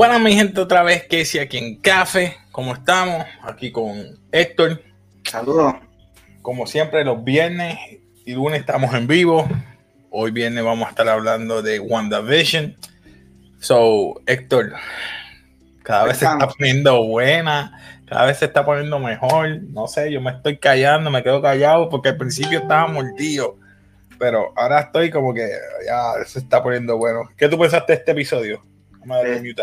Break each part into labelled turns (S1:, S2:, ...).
S1: Buenas mi gente otra vez, Casey aquí en Café. ¿Cómo estamos? Aquí con Héctor.
S2: Saludos.
S1: Como siempre, los viernes y lunes estamos en vivo. Hoy viernes vamos a estar hablando de WandaVision. So, Héctor, cada vez se está poniendo buena, cada vez se está poniendo mejor. No sé, yo me estoy callando, me quedo callado porque al principio estaba mordido. Pero ahora estoy como que ya se está poniendo bueno. ¿Qué tú pensaste de este episodio?
S2: Eh,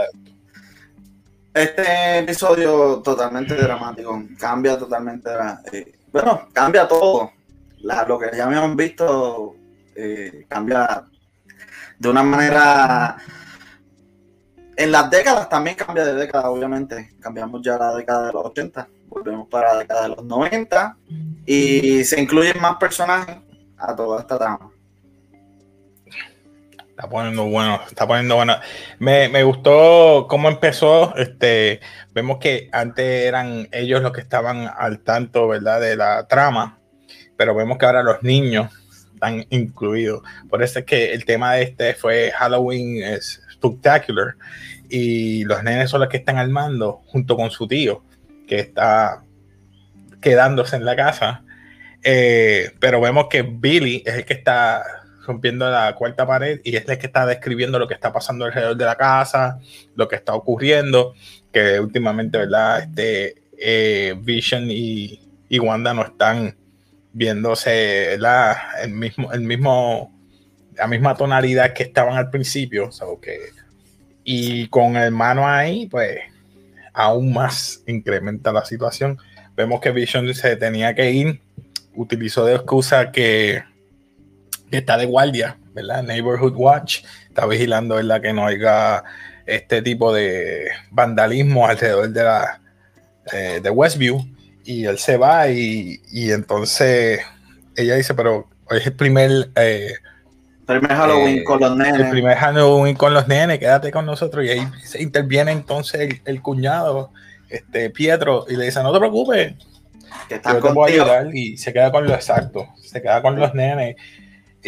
S2: este episodio totalmente dramático, cambia totalmente, eh, bueno, cambia todo. lo que ya habíamos visto eh, cambia de una manera en las décadas también cambia de década, obviamente. Cambiamos ya la década de los 80, volvemos para la década de los 90 y se incluyen más personajes a toda esta trama.
S1: Está poniendo bueno, está poniendo bueno. Me, me, gustó cómo empezó. Este, vemos que antes eran ellos los que estaban al tanto, ¿verdad? De la trama, pero vemos que ahora los niños están incluidos. Por eso es que el tema de este fue Halloween es Spectacular y los nenes son los que están armando junto con su tío que está quedándose en la casa. Eh, pero vemos que Billy es el que está rompiendo la cuarta pared y es el que está describiendo lo que está pasando alrededor de la casa, lo que está ocurriendo, que últimamente, ¿verdad? Este, eh, Vision y, Wanda no están viéndose la, el mismo, el mismo, la misma tonalidad que estaban al principio, que, y con el hermano ahí, pues aún más incrementa la situación. Vemos que Vision se tenía que ir, utilizó de excusa que está de guardia, ¿verdad? Neighborhood Watch está vigilando, ¿verdad? Que no haya este tipo de vandalismo alrededor de la eh, de Westview y él se va y, entonces ella dice, pero es el primer
S2: eh, primer Halloween eh, con los nenes.
S1: El primer Halloween con los nenes, quédate con nosotros. Y ahí se interviene entonces el, cuñado, este Pietro, y le dice, no te preocupes, que yo te voy a ayudar. Y se queda con lo exacto, se queda con los nenes.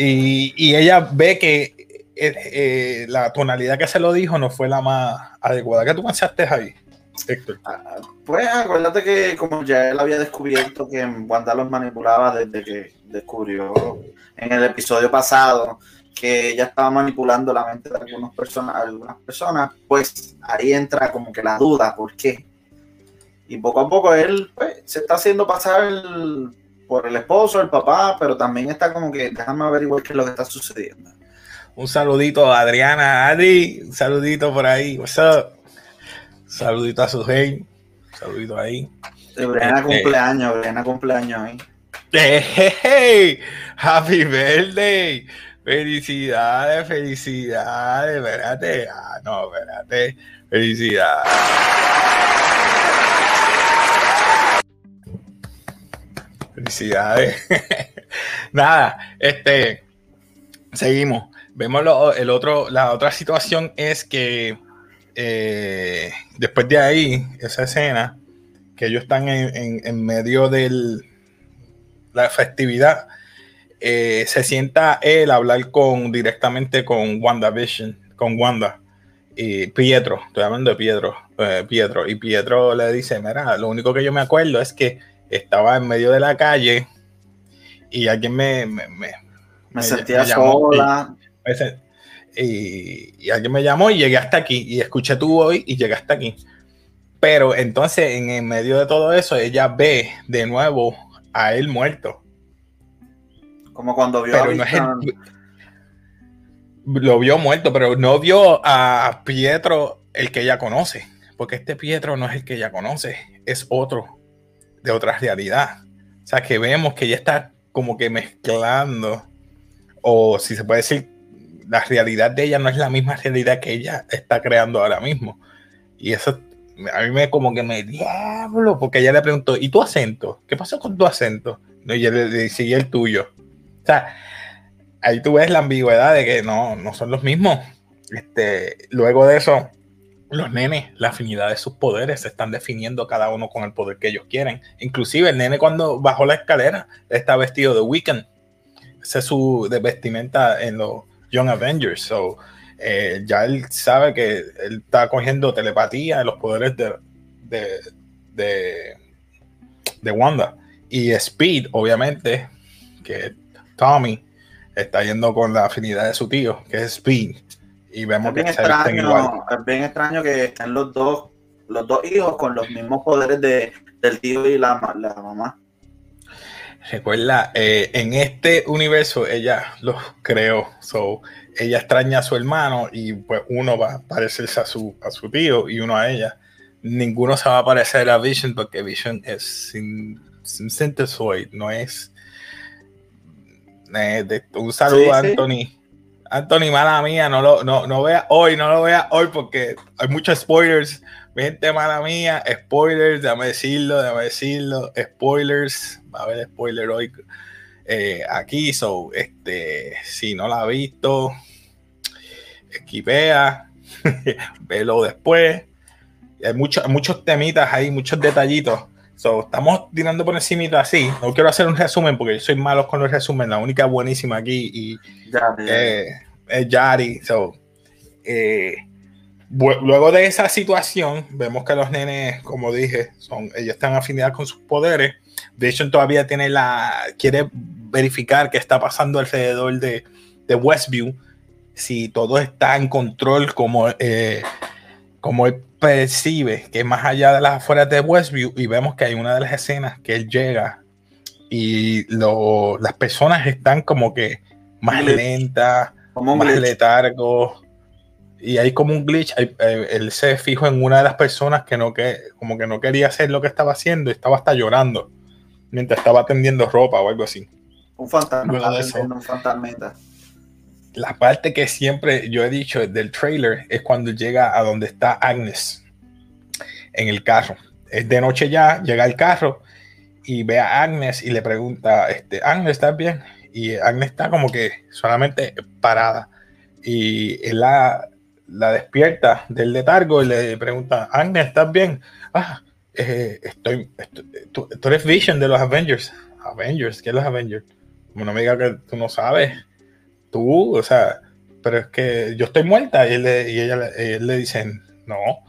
S1: Y, ella ve que eh, eh, la tonalidad que se lo dijo no fue la más adecuada. ¿Qué tú pensaste ahí,
S2: Héctor? Ah, pues acuérdate que como ya él había descubierto que Wanda los manipulaba desde que descubrió en el episodio pasado que ella estaba manipulando la mente de algunas personas, algunas personas, pues ahí entra como que la duda, ¿por qué? Y poco a poco él pues, se está haciendo pasar el, por el esposo, el papá, pero también está como que déjame averiguar qué es lo que está sucediendo.
S1: Un saludito a Adriana, Adri, un saludito por ahí, what's up? saludito a su Un saludito ahí.
S2: Briana este, cumpleaños, Briana cumpleaños ahí.
S1: Hey, happy birthday. Felicidades, felicidades, espérate. Ah, no, espérate. Felicidades. Felicidades. Nada, este, seguimos. Vemos el otro, la otra situación es que eh, después de ahí, esa escena, que ellos están en, medio de la festividad, eh, se sienta él a hablar con directamente con WandaVision, con Wanda. Y Pietro, estoy hablando de Pietro, eh, Pietro, y Pietro le dice, mira, lo único que yo me acuerdo es que estaba en medio de la calle y alguien me... Me,
S2: me, sentía sola.
S1: Y, alguien me llamó y llegué hasta aquí y escuché tu voz y llegué hasta aquí. Pero entonces en, en medio de todo eso ella ve de nuevo a él muerto.
S2: Como cuando vio a
S1: Lo vio muerto, pero no vio a Pietro el que ella conoce. Porque este Pietro no es el que ella conoce, es otro de otra realidad. O sea, que vemos que ella está como que mezclando, o si se puede decir, la realidad de ella no es la misma realidad que ella está creando ahora mismo. Y eso a mí me como que me diablo, porque ella le preguntó, ¿y tu acento? ¿Qué pasó con tu acento? No, y ella le decía el tuyo. O sea, ahí tú ves la ambigüedad de que no, no son los mismos. Este, luego de eso, los nenes, la afinidad de sus poderes se están definiendo cada uno con el poder que ellos quieren. Inclusive el nene cuando bajó la escalera está vestido de Weekend. Ese es su de vestimenta en los Young Avengers. So, eh, ya él sabe que él está cogiendo telepatía de los poderes de, de, de, Wanda. Y Speed, obviamente, que Tommy está yendo con la afinidad de su tío, que es Speed. Y vemos que
S2: extraño, es bien extraño que estén los dos, los dos hijos con los mismos poderes de, del tío y la, la mamá.
S1: Recuerda, eh, en este universo ella los creó. So, ella extraña a su hermano y pues uno va a parecerse a su, a su tío y uno a ella. Ninguno se va a parecer a Vision porque Vision es sin, sin synthesoid, no es. Eh, un saludo a Anthony. Anthony, mala mía, no lo no, no vea hoy, no lo vea hoy porque hay muchos spoilers. Gente, mala mía, spoilers, déjame decirlo, déjame decirlo, spoilers, va a haber spoiler hoy eh, aquí, so, este, si no la ha visto, esquipea, velo después. Hay muchos, muchos temitas ahí, muchos detallitos. So, estamos tirando por encima así. No quiero hacer un resumen porque yo soy malo con los resúmenes. La única buenísima aquí y, eh, es Yari. So, eh, luego de esa situación, vemos que los nenes, como dije, son, ellos están afinidad con sus poderes. De hecho, todavía tiene la. quiere verificar qué está pasando alrededor de, de Westview si todo está en control como, eh, como él percibe, que más allá de las afueras de Westview, y vemos que hay una de las escenas que él llega y las personas están como que más lentas, más letargos, y hay como un glitch, eh, él se fijó en una de las personas que no que como que no quería hacer lo que estaba haciendo y estaba hasta llorando mientras estaba tendiendo ropa o algo así.
S2: Un fantasma, un fantasmita
S1: la parte que siempre yo he dicho del trailer es cuando llega a donde está Agnes en el carro. Es de noche ya, llega al carro y ve a Agnes y le pregunta, este, Agnes, ¿estás bien? Y Agnes está como que solamente parada. Y la, la despierta del letargo y le pregunta, Agnes, ¿estás bien? Ah, eh, estoy, tú, eres Vision de los Avengers. Avengers, ¿qué es los Avengers? Como no me diga que tú no sabes tú, o sea, pero es que yo estoy muerta y, él le, y ella le dicen, no,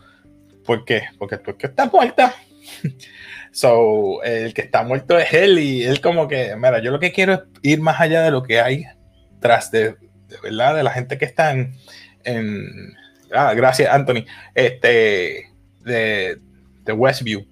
S1: ¿por qué? Porque tú es que estás muerta. so, el que está muerto es él y él como que, mira, yo lo que quiero es ir más allá de lo que hay tras de, verdad, de la gente que está en, ah, gracias Anthony, este, de, de Westview.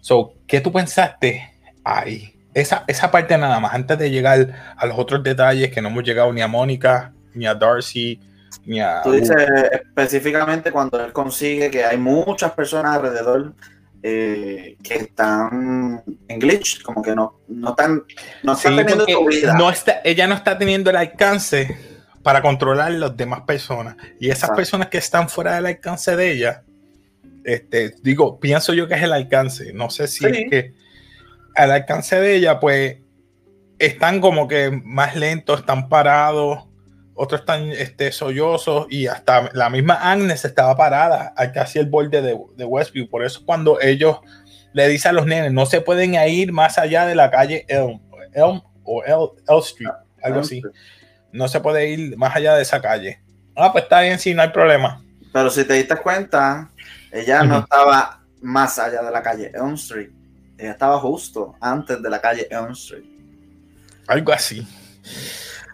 S1: So, ¿qué tú pensaste ahí? Esa, esa parte nada más, antes de llegar a los otros detalles que no hemos llegado ni a Mónica, ni a Darcy, ni a...
S2: Tú dices específicamente cuando él consigue que hay muchas personas alrededor eh, que están en glitch, como que no, no están, no están teniendo
S1: tu vida. No está, ella no está teniendo el alcance para controlar las demás personas. Y esas personas que están fuera del alcance de ella, este, digo, pienso yo que es el alcance. No sé si es que al alcance de ella, pues están como que más lentos, están parados, otros están este, sollozos y hasta la misma Agnes estaba parada casi el borde de, de, Westview. Por eso cuando ellos le dicen a los nenes, no se pueden ir más allá de la calle Elm, o L, Street, algo así. No se puede ir más allá de esa calle. Ah, pues está bien, sí, no hay problema.
S2: Pero si te diste cuenta, ella no estaba más allá de la calle Elm Street ella estaba justo antes de la calle Elm Street.
S1: Algo así.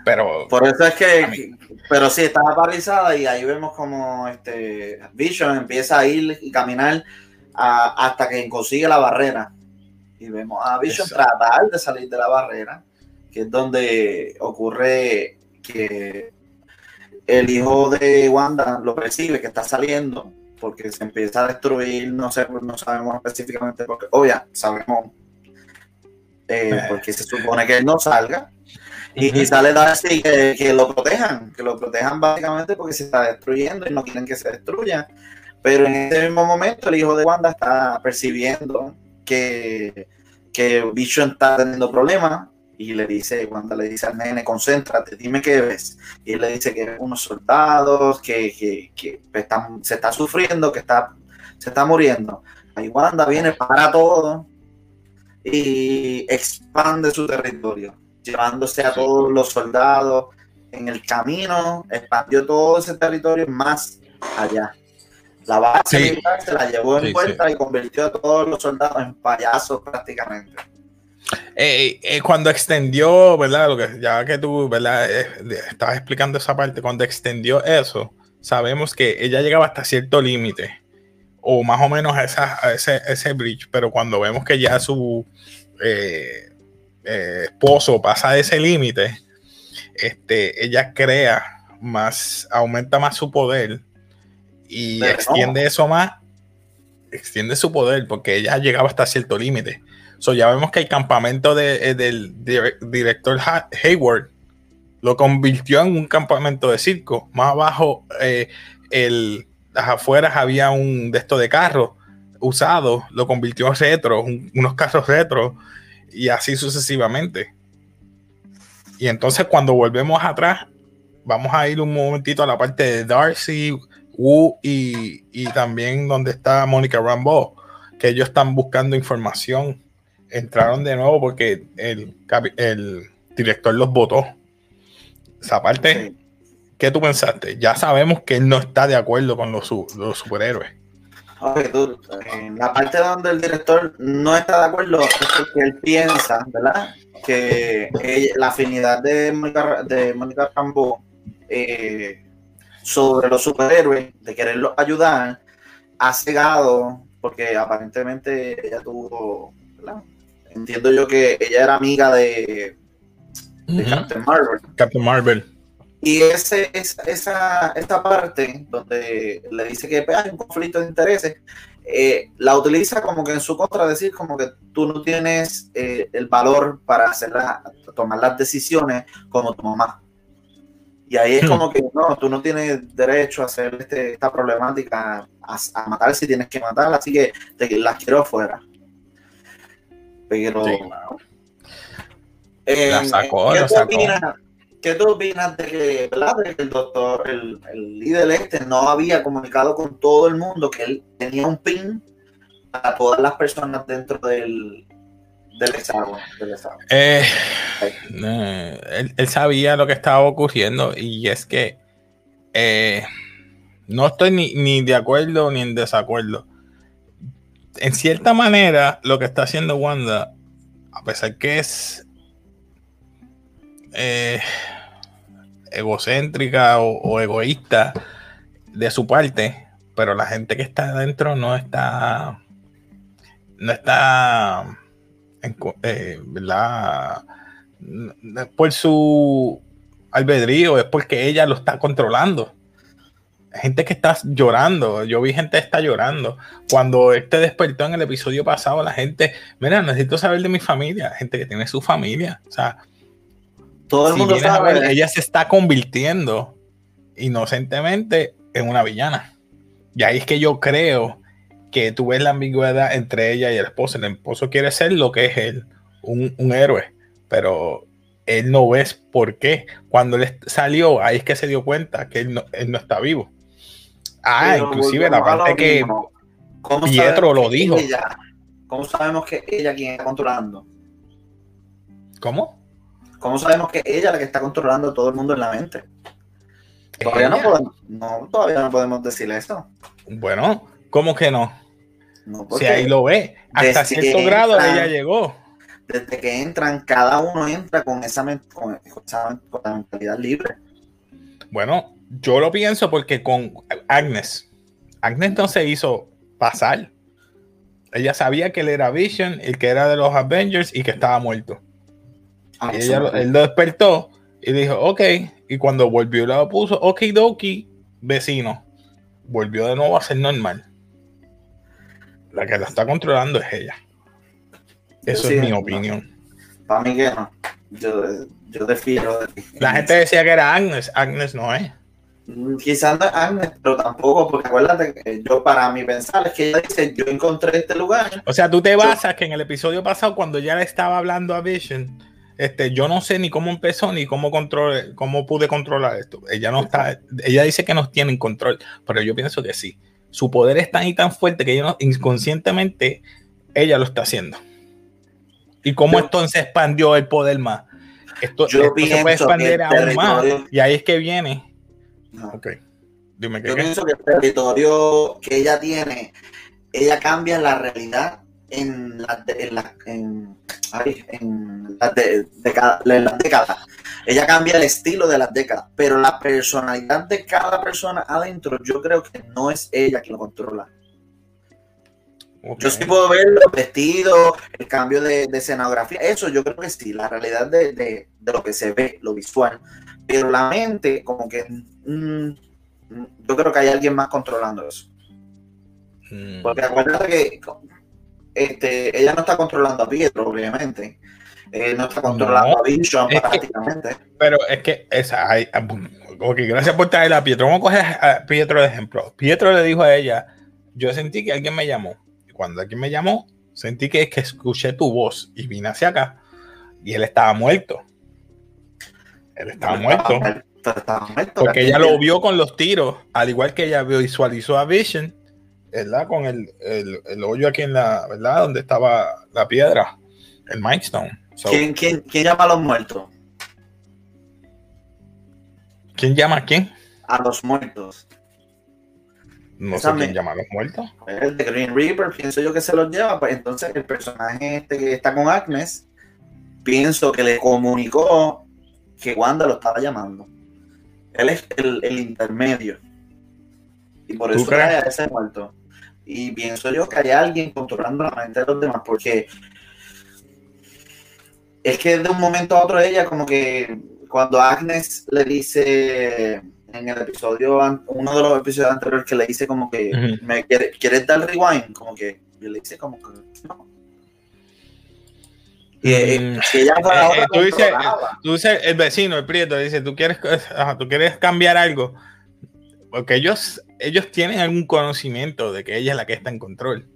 S1: Pero.
S2: Por eso es que. Pero sí, estaba paralizada y ahí vemos como este Vision empieza a ir y caminar hasta que consigue la barrera. Y vemos a Vision tratar de salir de la barrera, que es donde ocurre que el hijo de Wanda lo percibe que está saliendo porque se empieza a destruir, no sé, no sabemos específicamente porque, obvio, sabemos eh, eh. porque se supone que él no salga. Y, sale Darcy que, que lo protejan, que lo protejan básicamente porque se está destruyendo y no quieren que se destruya. Pero en ese mismo momento el hijo de Wanda está percibiendo que, que Vision está teniendo problemas y le dice, cuando le dice al nene, concéntrate, dime qué ves. Y él le dice que unos soldados, que, que, que están, se está sufriendo, que está, se está muriendo. Ahí Wanda viene para todo y expande su territorio, llevándose a todos los soldados en el camino expandió todo ese territorio más allá. La base militar se la llevó en vuelta y convirtió a todos los soldados en payasos prácticamente.
S1: Eh, eh, cuando extendió, ¿verdad? Lo que, ya que tú, ¿verdad? Eh, estabas explicando esa parte, cuando extendió eso, sabemos que ella llegaba hasta cierto límite, o más o menos a, ese, ese bridge, pero cuando vemos que ya su esposo pasa ese límite, este, ella crea más, aumenta más su poder y extiende eso más, extiende su poder porque ella llegaba hasta cierto límite. So, ya vemos que el campamento eh, del director Hayward lo convirtió en un campamento de circo. Más abajo, eh, el, las afueras había un de esto de carros usados, lo convirtió en retro, unos carros retro y así sucesivamente. Y entonces cuando volvemos atrás, vamos a ir un momentito a la parte de Darcy, Wu y, también donde está Mónica Rambo, que ellos están buscando información. Entraron de nuevo porque el, director los votó. Esa parte, ¿qué tú pensaste? Ya sabemos que él no está de acuerdo con los, los superhéroes.
S2: en la parte donde el director no está de acuerdo es porque él piensa, ¿verdad? Que la afinidad de Mónica, de Mónica Rambo eh, sobre los superhéroes, de quererlos ayudar, ha cegado, porque aparentemente ella tuvo, entiendo yo que ella era amiga de, Captain Marvel.
S1: Captain Marvel.
S2: Y ese, esa, esa parte donde le dice que hay un conflicto de intereses, eh, la utiliza como que en su contra, decir como que tú no tienes eh, el valor para hacer tomar las decisiones como tu mamá. Y ahí es hmm. como que no, tú no tienes derecho a hacer este, esta problemática, a, matar si tienes que matar, así que te, las quiero afuera. Pero. Eh, la sacó, ¿qué, tú Opinas, ¿Qué tú opinas de que, el doctor, el, el líder este, no había comunicado con todo el mundo que él tenía un pin a todas las personas dentro del, del
S1: eh, él, sabía lo que estaba ocurriendo y es que eh, no estoy ni, de acuerdo ni en desacuerdo. En cierta manera, lo que está haciendo Wanda, a pesar que es eh, egocéntrica o, egoísta de su parte, pero la gente que está adentro no está no está eh, por su albedrío, es porque ella lo está controlando. Gente que está llorando, yo vi gente que está llorando. Cuando este despertó en el episodio pasado, la gente, mira, necesito saber de mi familia, gente que tiene su familia. O sea, todo el mundo sabe. ella se está convirtiendo inocentemente en una villana. Y ahí es que yo creo que tú ves la ambigüedad entre ella y el esposo. El esposo quiere ser lo que es él, un, héroe, pero él no ves por qué. Cuando él salió, ahí es que se dio cuenta que él no, está vivo. Ah, inclusive la parte que Pietro lo dijo.
S2: ¿Cómo sabemos que ella quien está controlando?
S1: ¿Cómo?
S2: ¿Cómo sabemos que ella la que está controlando todo el mundo en la mente? Todavía no, podemos, no, todavía no podemos decir eso.
S1: Bueno, ¿cómo que no? si ahí lo ve, hasta cierto grado ella llegó.
S2: Desde que entran, cada uno entra con esa, con, la mentalidad libre.
S1: Bueno, yo lo pienso porque con Agnes, Agnes no se hizo pasar. Ella sabía que él era Vision, el que era de los Avengers y que estaba muerto. Ah, y ella, él lo despertó y dijo, ok. Y cuando volvió, lo puso, ok, doki, vecino. Volvió de nuevo a ser normal. La que la está controlando es ella. Eso es mi opinión.
S2: Para mí que no. Yo, yo defiero.
S1: La gente decía que era Agnes. Agnes no es.
S2: Quizás no es Agnes, pero tampoco, porque acuérdate que yo, para mi pensar, es que ella dice: Yo encontré este lugar.
S1: O sea, tú te basas que en el episodio pasado, cuando ya le estaba hablando a Vision, este, yo no sé ni cómo empezó ni cómo control, cómo pude controlar esto. Ella no está, ella dice que no tiene control, pero yo pienso que sí su poder es tan y tan fuerte que ella inconscientemente ella lo está haciendo. ¿Y cómo entonces expandió el poder más? esto,
S2: Yo
S1: esto se puede expandir aún más. Y ahí es que viene.
S2: No.
S1: Ok. Dime qué.
S2: Yo
S1: qué.
S2: pienso que el territorio que ella tiene, ella cambia la realidad en las en la- en- en de- décadas. Ella cambia el estilo de las décadas, pero la personalidad de cada persona adentro, yo creo que no es ella quien lo controla. Yo sí puedo ver los vestidos, el cambio de, de escenografía, eso yo creo que sí, la realidad de, de- de lo que se ve, lo visual. Pero la mente, como que mm, yo creo que hay alguien más controlando eso.
S1: Mm.
S2: Porque acuérdate que este, ella no está controlando a Pietro, obviamente. Eh, no está controlando
S1: No,
S2: a Vision
S1: es que-
S2: prácticamente.
S1: Pero es que esa, hay, ah, ok, gracias por traer a Pietro. Vamos a coger a Pietro de ejemplo. Pietro le dijo a ella, yo sentí que alguien me llamó. Y cuando alguien me llamó, sentí que, que escuché tu voz y vine hacia acá. Y él estaba muerto. Él estaba muerto.
S2: Pero estaba muerto.
S1: Porque ella lo vio con los tiros, al igual que ella visualizó a Vision, ¿verdad? Con el, el, el hoyo aquí en la, ¿verdad? Donde estaba la piedra, el Mindstone. So,
S2: ¿Quién, quién, quién llama a los muertos?
S1: ¿Quién llama a quién?
S2: A los muertos.
S1: No
S2: Esa
S1: sé quién llama a los muertos.
S2: El de Green Reaper, pienso yo que se los lleva. Pues entonces el personaje este que está con Agnes, pienso que le comunicó que Wanda lo estaba llamando. Él es el, el intermedio. Y por
S1: ¿Tú
S2: eso
S1: crees?
S2: a ese muerto. Y pienso yo que hay alguien controlando la mente de los demás, porque es que de un momento a otro ella como que cuando Agnes le dice en el episodio, uno de los episodios anteriores que le dice como que me quiere, ¿quieres dar rewind? Como que y le dice como que no. Y eh,
S1: Mm,
S2: si ella fuera
S1: eh, eh, tú dices-
S2: controlaba.
S1: Tú dices, el vecino, el prieto, dice, ¿tú quieres, ajá, ¿tú quieres cambiar algo? Porque ellos, ellos tienen algún conocimiento de que ella es la que está en control.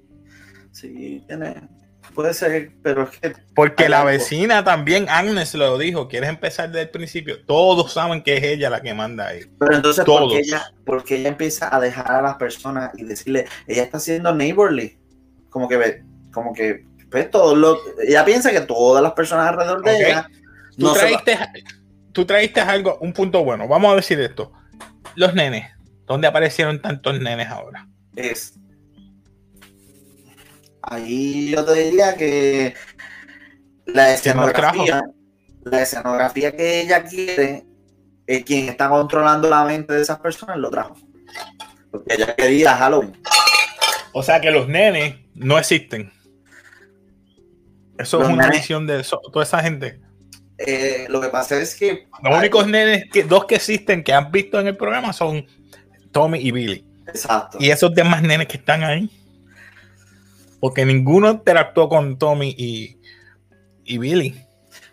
S2: Sí, tiene, puede ser, pero es que
S1: Porque la
S2: algo.
S1: vecina también, Agnes lo dijo, ¿quieres empezar desde el principio? Todos saben que es ella la que manda ahí.
S2: Pero entonces,
S1: Todos.
S2: ¿por qué, ella, por qué ella empieza a dejar a las personas y decirle, ella está siendo neighborly? Como que como que, pues, todo lo, ella piensa que todas las personas alrededor de ella
S1: Tú,
S2: no se va-
S1: traíste, tú traíste algo, un punto bueno. Vamos a decir esto. Los nenes. ¿Dónde aparecieron tantos nenes ahora?
S2: es. Ahí yo te diría que la
S1: ¿Quién los
S2: escenografía, la escenografía que ella quiere, eh, quien está controlando la mente de esas personas lo trajo. Porque ella quería Halloween.
S1: O sea que los nenes no existen. Eso
S2: Los
S1: es una
S2: nenes-
S1: visión de eso- toda esa gente.
S2: Eh, lo que pasa es que
S1: Los únicos nenes, que, dos que existen que han visto en el programa son Tommy y Billy.
S2: Exacto.
S1: Y esos demás nenes que están ahí. Porque ninguno interactuó con Tommy y, y Billy.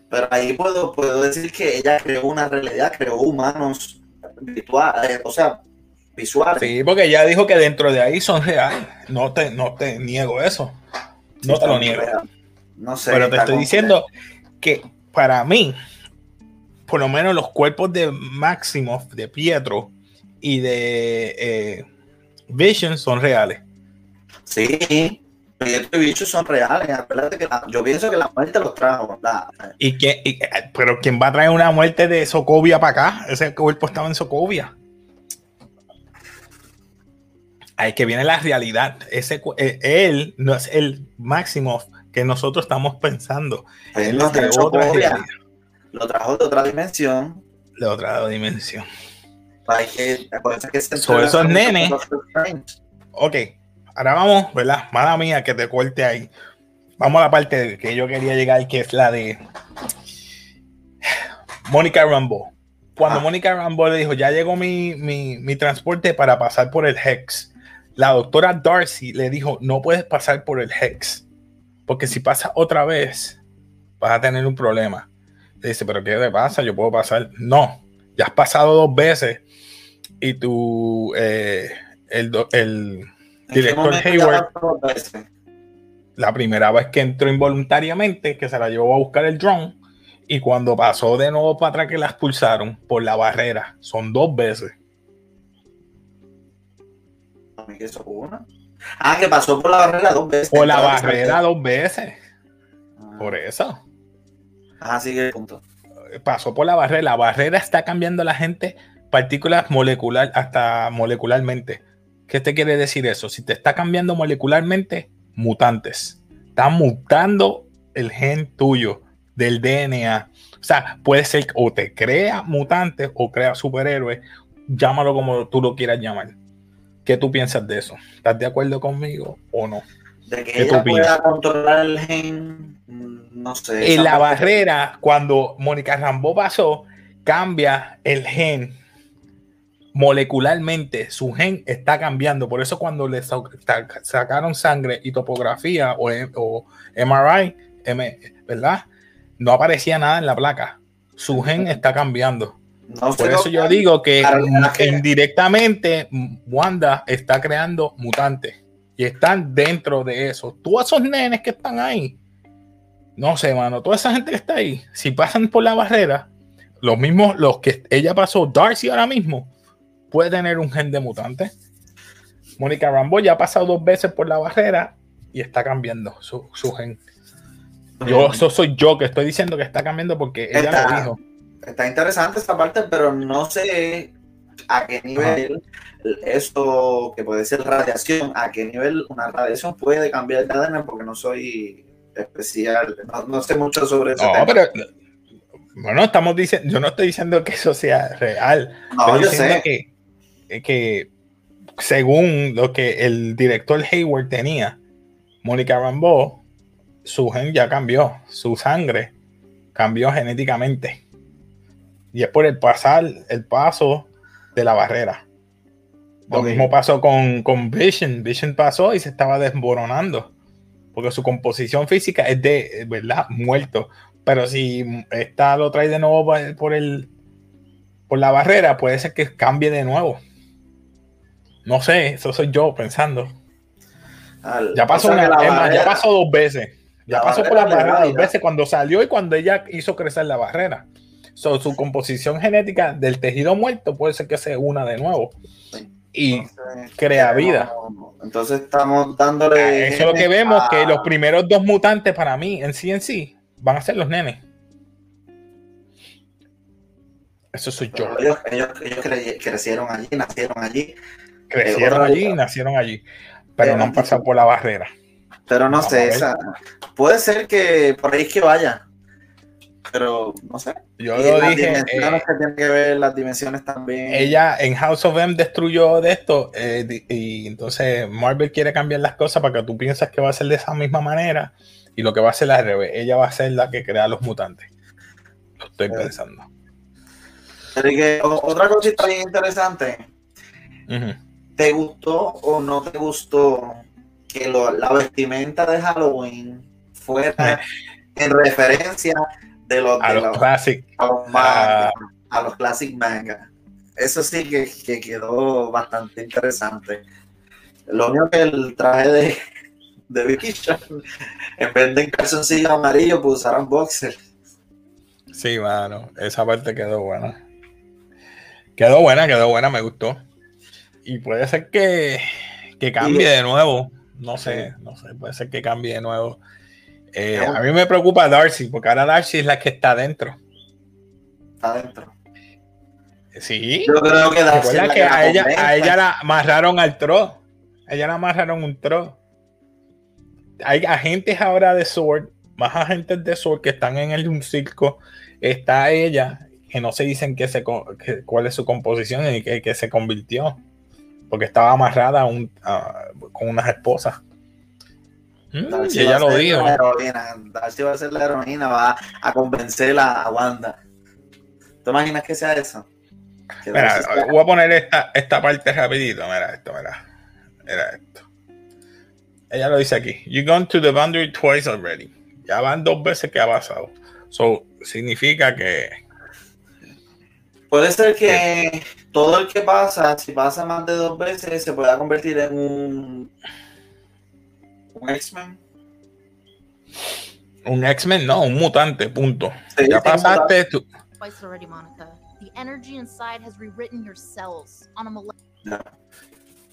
S2: Pero ahí puedo, puedo decir que ella creó una realidad, creó humanos virtuales, o sea, visuales.
S1: Sí, porque ella dijo que dentro de ahí son reales. No te, no te niego eso. No
S2: Sí,
S1: te lo niego.
S2: real. No sé.
S1: Pero te estoy diciendo que para mí, por lo menos los cuerpos de Maximoff, de Pietro y de eh, Vision son reales.
S2: Sí, Pietro y bichos son reales. Acuérdate que la- yo pienso que la muerte los trajo. La,
S1: ¿Y que, y- pero ¿quién va a traer una muerte de Sokovia para acá? Ese cuerpo estaba en Sokovia. Ahí que viene la realidad. Ese, eh, él no es el Maximoff que nosotros estamos pensando.
S2: él
S1: de
S2: trajo
S1: otra
S2: lo trajo de otra dimensión.
S1: de otra dimensión.
S2: Hay que, se
S1: esos nenes-. Ok, ahora vamos, ¿verdad? Mala mía que te corte ahí. Vamos a la parte que yo quería llegar, que es la de Mónica Rambo. Cuando
S2: Ah.
S1: Mónica Rambo le dijo, ya llegó mi, mi, mi transporte para pasar por el Hex, la doctora Darcy le dijo, no puedes pasar por el Hex, porque si pasas otra vez, vas a tener un problema. Le dice, pero ¿qué te pasa? Yo puedo pasar. No, ya has pasado dos veces y tú, eh, el, do- el,
S2: ¿En qué
S1: Director Hayward. la primera vez que entró involuntariamente, que se la llevó a buscar el drone, y cuando pasó de nuevo para atrás que la expulsaron por la barrera, son dos veces.
S2: A mí que eso una. Ah, que pasó por la barrera dos veces.
S1: Por la barrera dos veces,
S2: Ah,
S1: por eso.
S2: Ah, sigue el punto.
S1: pasó por la barrera. La barrera está cambiando a la gente partículas molecular, hasta molecularmente. ¿Qué te quiere decir eso? Si te está cambiando molecularmente, mutantes. Está mutando el gen tuyo del DNA. O sea, puede ser o te crea mutantes o crea superhéroes. Llámalo como tú lo quieras llamar. ¿Qué tú piensas de eso? ¿Estás de acuerdo conmigo o no?
S2: De que ella pueda controlar el gen, mm, no sé.
S1: En la barrera, cuando Mónica Rambo pasó, cambia el gen molecularmente su gen está cambiando. Por eso cuando le sacaron sangre y topografía o, MRI, ¿verdad? No aparecía nada en la placa. Su gen está cambiando. Por eso yo digo que indirectamente Wanda está creando mutantes y están dentro de eso. Todos esos nenes que están ahí, no sé, mano, toda esa gente que está ahí, si pasan por la barrera, los mismos, los que ella pasó, Darcy ahora mismo, puede tener un gen de mutante. Mónica Rambo ya ha pasado dos veces por la barrera y está cambiando su, gen. Yo, eso soy yo que estoy diciendo que está cambiando porque ella lo dijo.
S2: Está interesante esta parte, pero no sé a qué nivel esto que puede ser radiación, a qué nivel una radiación puede cambiar el ADN porque no soy especial, no, sé mucho sobre eso. No, pero
S1: bueno, estamos diciendo, yo no estoy diciendo que eso sea real. No, yo sé. que que según lo que el director Hayward tenía, Mónica Rambeau, su gen ya cambió, su sangre cambió genéticamente. Y es por el pasar, el paso de la barrera. Lo mismo pasó con, con Vision. Vision pasó y se estaba desmoronando. Porque su composición física es de, ¿verdad? Muerto. Pero si está lo trae de nuevo por el, por la barrera, puede ser que cambie de nuevo. No sé, eso soy yo pensando. ya pasó, ya pasó dos veces. Ya pasó por la barrera dos veces cuando salió y cuando ella hizo crecer la barrera. Su composición genética del tejido muerto puede ser que se una de nuevo y crea vida.
S2: Entonces estamos dándole. Ah,
S1: eso es lo que vemos, que los primeros dos mutantes para mí en sí en sí van a ser los nenes. Eso soy yo.
S2: Ellos, ellos crecieron allí, nacieron allí
S1: Crecieron allí y nacieron allí, pero no han pasado por la barrera.
S2: Pero no sé, esa, puede ser que por ahí es que vaya, pero no sé.
S1: Yo lo dije.
S2: Eh, que tienen que ver las dimensiones también.
S1: Ella en House of M destruyó de esto eh, y entonces Marvel quiere cambiar las cosas para que tú piensas que va a ser de esa misma manera y lo que va a hacer al revés. Ella va a ser la que crea los mutantes. Lo estoy pensando.
S2: otra cosita bien interesante. ¿Te gustó o no te gustó que la vestimenta de Halloween fuera en referencia de los,
S1: a los, classic,
S2: ah. a los, classic manga? Eso sí que, quedó bastante interesante. Lo único que el traje de, de Vicky en vez de calzoncillo amarillo, pues usaron boxer.
S1: Sí, mano, esa parte quedó buena. Quedó buena, quedó buena, me gustó y puede ser que, cambie de nuevo. No sé, no sé, puede ser que cambie de nuevo. Eh, a mí me preocupa Darcy, porque ahora Darcy es la que está adentro.
S2: Está adentro.
S1: Sí.
S2: Yo creo que Darcy.
S1: que a ella, a ella la amarraron al tro. A ella la amarraron un tro. Hay agentes ahora de Sword, más agentes de Sword que están en el un circo. Está ella, que no se dicen que se, cuál es su composición y que, que se convirtió porque estaba amarrada un, con unas esposas.
S2: Mm, y ella lo dijo. Darcy va a ser la heroína, va a convencer a Wanda. ¿Te imaginas que sea eso?
S1: mira, voy a poner esta, esta parte rapidito. Mira esto, mira. Mira esto. Ella lo dice aquí. You gone to the boundary twice already. Ya van dos veces que ha pasado. So, significa que
S2: Puede ser que todo el que pasa, si pasa más de dos veces, se pueda convertir en un, un X-Men.
S1: Un X-Men, no, un mutante, punto. ya pasaste tú.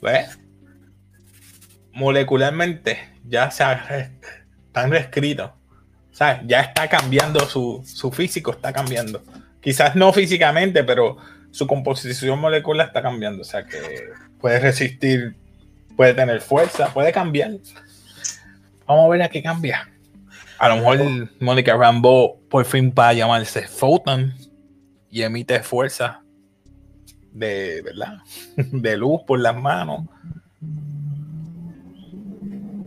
S1: ¿Ves? Molecularmente ya se están reescritos. sea, ya está cambiando su, su físico, está cambiando. Quizás no físicamente, pero su composición molecular está cambiando. O sea que puede resistir, puede tener fuerza, puede cambiar. Vamos a ver a qué cambia. A lo mejor Mónica Rambo por fin va a llamarse Photon y emite fuerza de, ¿verdad? De luz por las manos.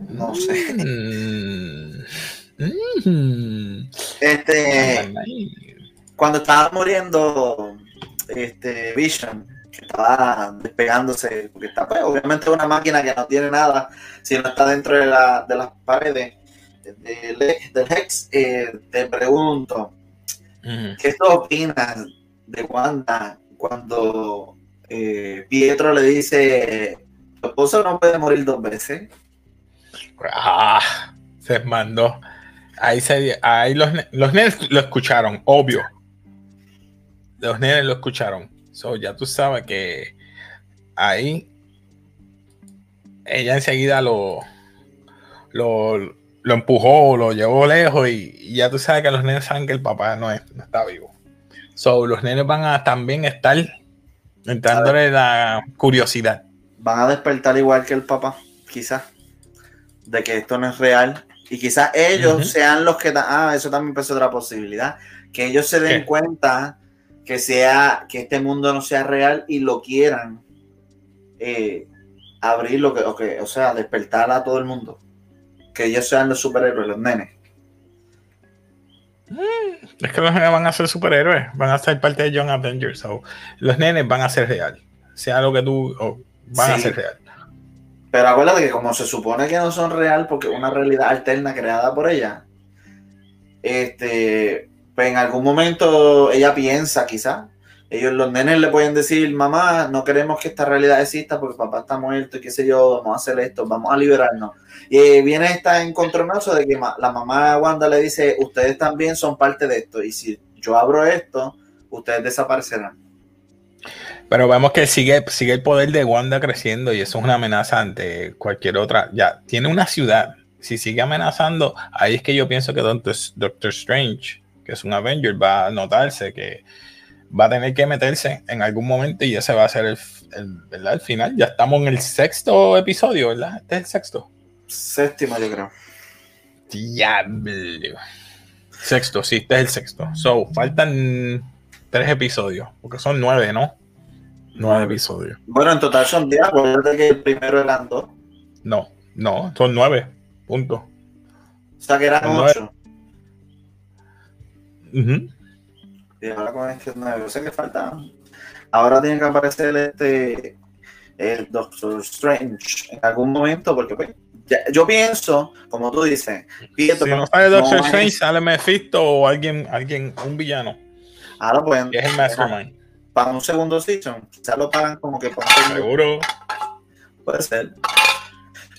S2: No sé. Mm. Mm. Este. Cuando estaba muriendo este Vision, que estaba despegándose, porque está, pues, obviamente una máquina que no tiene nada, si no está dentro de, la, de las paredes del, Hex, eh, te pregunto, ¿qué tú opinas de Wanda cuando eh, Pietro le dice, tu esposo no puede morir dos veces?
S1: Ah, se mandó. Ahí, se, ahí los, los nenes lo escucharon, obvio. Los nenes lo escucharon. So, ya tú sabes que ahí ella enseguida lo, lo, lo empujó, lo llevó lejos y, ya tú sabes que los nenes saben que el papá no, está vivo. So, los nenes van a también estar entrándole la curiosidad.
S2: Van a despertar igual que el papá, quizás, de que esto no es real. Y quizás ellos sean los que... Ah, eso también es otra posibilidad. Que ellos se den cuenta que sea que este mundo no sea real y lo quieran eh, abrir lo que, o, o sea, despertar a todo el mundo. Que ellos sean los superhéroes, los nenes.
S1: Mm, es que los nenes van a ser superhéroes, van a ser parte de Young Avengers. los nenes van a ser real. Sea lo que tú, van a ser real.
S2: Pero acuérdate que como se supone que no son real porque es una realidad alterna creada por ella, este, pues en algún momento ella piensa, quizá, ellos, los nenes le pueden decir, mamá, no queremos que esta realidad exista porque papá está muerto y qué sé yo, vamos a hacer esto, vamos a liberarnos. Y viene esta encontronazo de que la mamá de Wanda le dice, ustedes también son parte de esto y si yo abro esto, ustedes desaparecerán.
S1: Pero vemos que sigue, sigue el poder de Wanda creciendo y eso es una amenaza ante cualquier otra. Ya, tiene una ciudad. Si sigue amenazando, ahí es que yo pienso que Doctor Strange que es un Avenger, va a notarse que va a tener que meterse en algún momento y ese va a ser el, el, final. Ya estamos en el sexto episodio, ¿verdad? Este es el sexto.
S2: Séptimo, yo creo.
S1: Diablo. Sexto, sí, este es el sexto. So, faltan tres episodios, porque son nueve, ¿no? Nueve episodios.
S2: Bueno, en total son diez, acuérdate que el primero eran dos.
S1: No, no, son nueve, punto.
S2: O sea que eran ocho.
S1: Y
S2: ahora con este nuevo, sé que falta. Ahora tiene que aparecer este el Doctor Strange en algún momento, porque pues, yo pienso, como tú dices,
S1: Pietro, si no sale Doctor Strange, sale Mephisto o alguien, alguien, un villano.
S2: Ahora pues,
S1: es el Mastermind.
S2: Para un segundo season, quizás lo pagan como que para
S1: Seguro.
S2: Puede ser.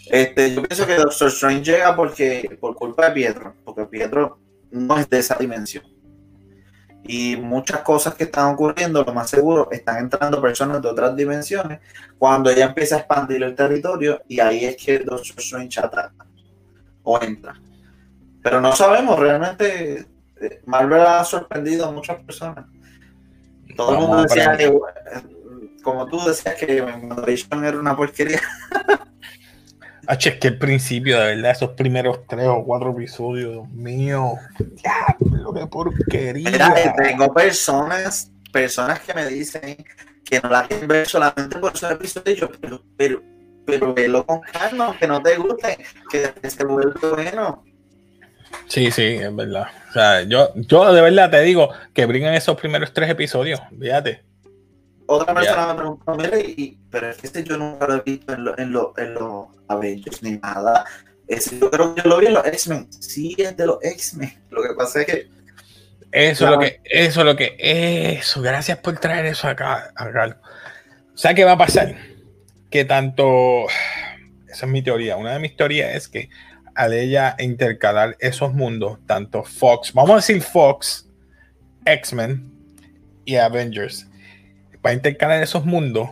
S2: Este, yo pienso que Doctor Strange llega porque por culpa de Pietro, porque Pietro no es de esa dimensión y muchas cosas que están ocurriendo, lo más seguro, están entrando personas de otras dimensiones cuando ella empieza a expandir el territorio y ahí es que Doctor Strange ataca o entra. Pero no sabemos, realmente eh, Marvel ha sorprendido a muchas personas. Todo el mundo decía que, como tú decías que WandaVision era una porquería.
S1: H, es que el principio, de verdad, esos primeros tres o cuatro episodios, Dios mío, diablo, qué porquería.
S2: Mira, tengo personas, personas que me dicen que no la quieren ver solamente por esos episodios, pero, pero, pero velo con calma, aunque no te guste, que se vuelve bueno.
S1: Sí, sí, es verdad. O sea, yo, yo de verdad te digo que brinquen esos primeros tres episodios, fíjate.
S2: Otra persona me preguntó, y, pero es que este yo nunca lo he visto en los en lo, en lo Avengers ni nada. Ese, yo creo que yo lo vi en los X-Men. Sí, es de los X-Men. Lo que pasa es que.
S1: Eso es lo que, eso es lo que, eso, gracias por traer eso acá, acá. O sea, ¿qué va a pasar? Que tanto, esa es mi teoría, una de mis teorías es que al ella intercalar esos mundos, tanto Fox, vamos a decir Fox, X-Men y Avengers, para intercalar esos mundos,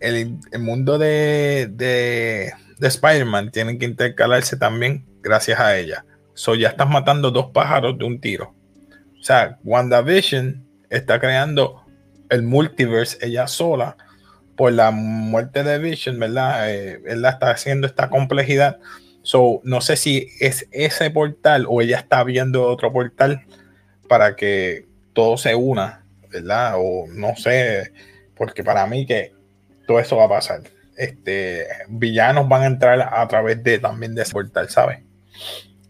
S1: el, mundo de, de, Spider-Man tiene que intercalarse también gracias a ella. So ya estás matando dos pájaros de un tiro. O sea, WandaVision está creando el multiverse ella sola por la muerte de Vision, ¿verdad? Eh, él está haciendo esta complejidad. So, no sé si es ese portal o ella está viendo otro portal para que todo se una, ¿verdad? O no sé, porque para mí que todo eso va a pasar. Este, villanos van a entrar a través de también de ese portal, ¿sabes?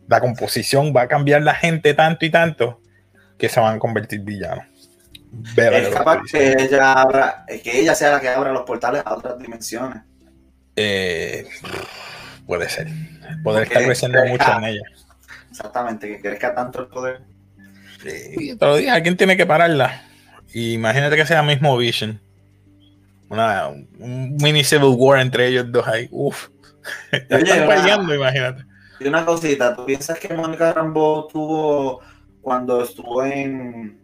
S1: La composición va a cambiar la gente tanto y tanto que se van a convertir villanos
S2: es capaz que ella, abra, que ella sea la que abra los portales a otras dimensiones.
S1: Eh, puede ser. Poder estar creciendo mucho en ella.
S2: Exactamente, que crezca tanto el poder.
S1: Sí, pero dije, alguien tiene que pararla. Imagínate que sea mismo Vision. Una, un mini Civil War entre ellos dos ahí. Uf.
S2: están peleando, imagínate. Y una cosita, ¿tú piensas que Mónica Rambo tuvo cuando estuvo en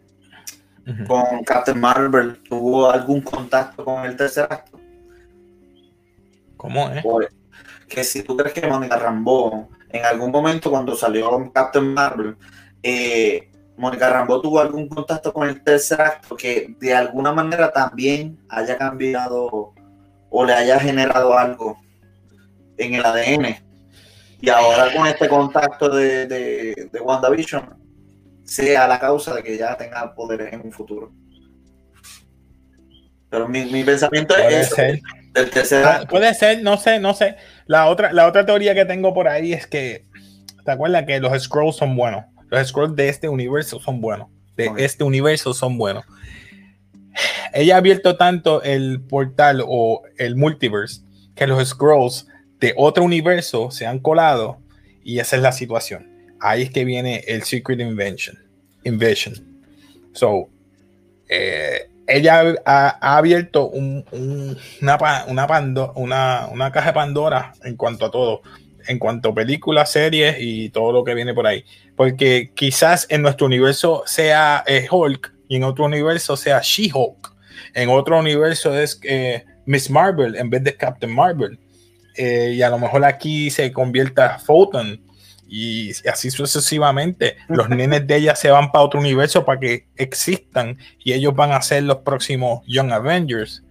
S2: con Captain Marvel, ¿tuvo algún contacto con el tercer acto?
S1: ¿Cómo es?
S2: que si tú crees que Mónica Rambeau, en algún momento cuando salió Captain Marvel, eh, Mónica Rambeau tuvo algún contacto con el tercer acto que de alguna manera también haya cambiado o le haya generado algo en el ADN. Y ahora con este contacto de, de, de WandaVision, sea la causa de que ya tenga poderes en un futuro. Pero mi, pensamiento es
S1: ser. Ah, puede ser, no sé, no sé. La otra, la otra teoría que tengo por ahí es que, ¿te acuerdas que los scrolls son buenos? Los scrolls de este universo son buenos. De este universo son buenos. Ella ha abierto tanto el portal o el multiverse que los scrolls de otro universo se han colado y esa es la situación ahí es que viene el Secret Invention. Invention. So, eh, ella ha, abierto una, una, una, caja de Pandora en cuanto a todo, en cuanto a películas, series y todo lo que viene por ahí. Porque quizás en nuestro universo sea eh, Hulk y en otro universo sea She-Hulk. En otro universo es eh, Miss Marvel en vez de Captain Marvel. y a lo mejor aquí se convierta Photon y así sucesivamente. Los nenes de ella se van para otro universo para que existan y ellos van a ser los próximos Young Avengers.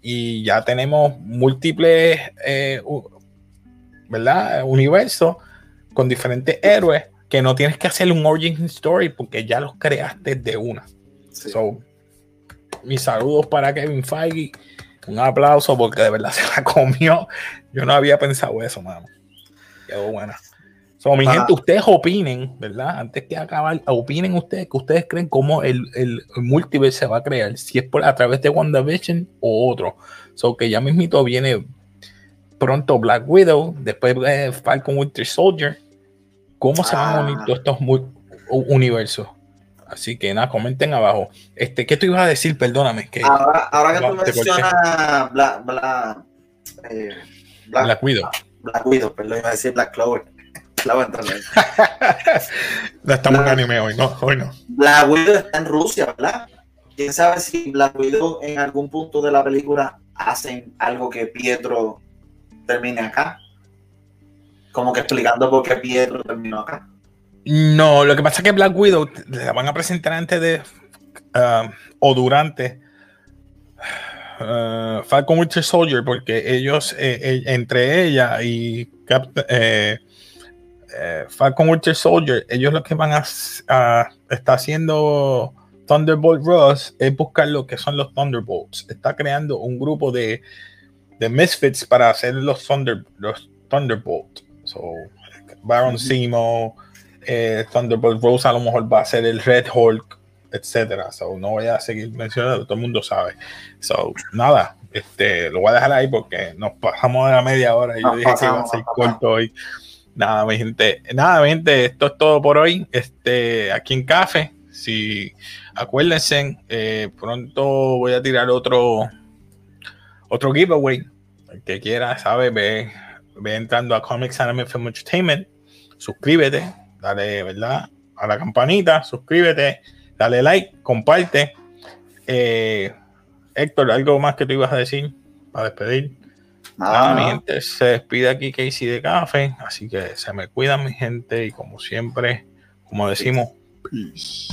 S1: Y ya tenemos múltiples, eh, ¿verdad? Universos con diferentes héroes que no tienes que hacer un origin story porque ya los creaste de una. So, mis saludos para Kevin Feige. Un aplauso porque de verdad se la comió. Yo no había pensado eso, mano. Quedó buena. So, mi gente, ustedes opinen, ¿verdad? Antes que acabar, opinen ustedes que ustedes creen cómo el, el, multiverse se va a crear, si es por a través de WandaVision o otro. So que ya mismito viene pronto Black Widow, después eh, Falcon Winter Soldier. ¿Cómo se van a unir ah. todos estos universos? Así que nada, comenten abajo. Este, ¿qué tú ibas a decir? Perdóname. Que,
S2: ahora, que tú mencionas Black, Black,
S1: eh, Black, Black Widow.
S2: Black Widow, perdón, iba a decir Black Clover
S1: la no estamos en anime hoy, no, hoy no.
S2: Black Widow está en Rusia, ¿verdad? ¿Quién sabe si Black Widow en algún punto de la película hacen algo que Pietro termine acá? Como que explicando por qué Pietro terminó acá.
S1: No, lo que pasa es que Black Widow la van a presentar antes de uh, o durante uh, Falcon Winter Soldier, porque ellos, eh, eh, entre ella y eh, eh, Falcon Winter Soldier, ellos lo que van a, está haciendo Thunderbolt Ross es buscar lo que son los Thunderbolts. Está creando un grupo de, de misfits para hacer los, Thunder, los Thunderbolt. So, Baron Simo, eh, Thunderbolt Rose a lo mejor va a ser el Red Hulk, etcétera. So, no voy a seguir mencionando, todo el mundo sabe. So, nada, este, lo voy a dejar ahí porque nos pasamos de la media hora y yo dije que iba a ser corto hoy. Nada, mi gente, nada, mi gente, esto es todo por hoy. Este, aquí en Café, si acuérdense, eh, pronto voy a tirar otro otro giveaway. El que quiera, sabe, ve, ve entrando a Comics Anime Film Entertainment, suscríbete, dale, ¿verdad? A la campanita, suscríbete, dale like, comparte. Eh, Héctor, ¿algo más que tú ibas a decir para despedir? Nada, mi gente, se despide aquí Casey de Café, así que se me cuidan mi gente y como siempre, como decimos, peace.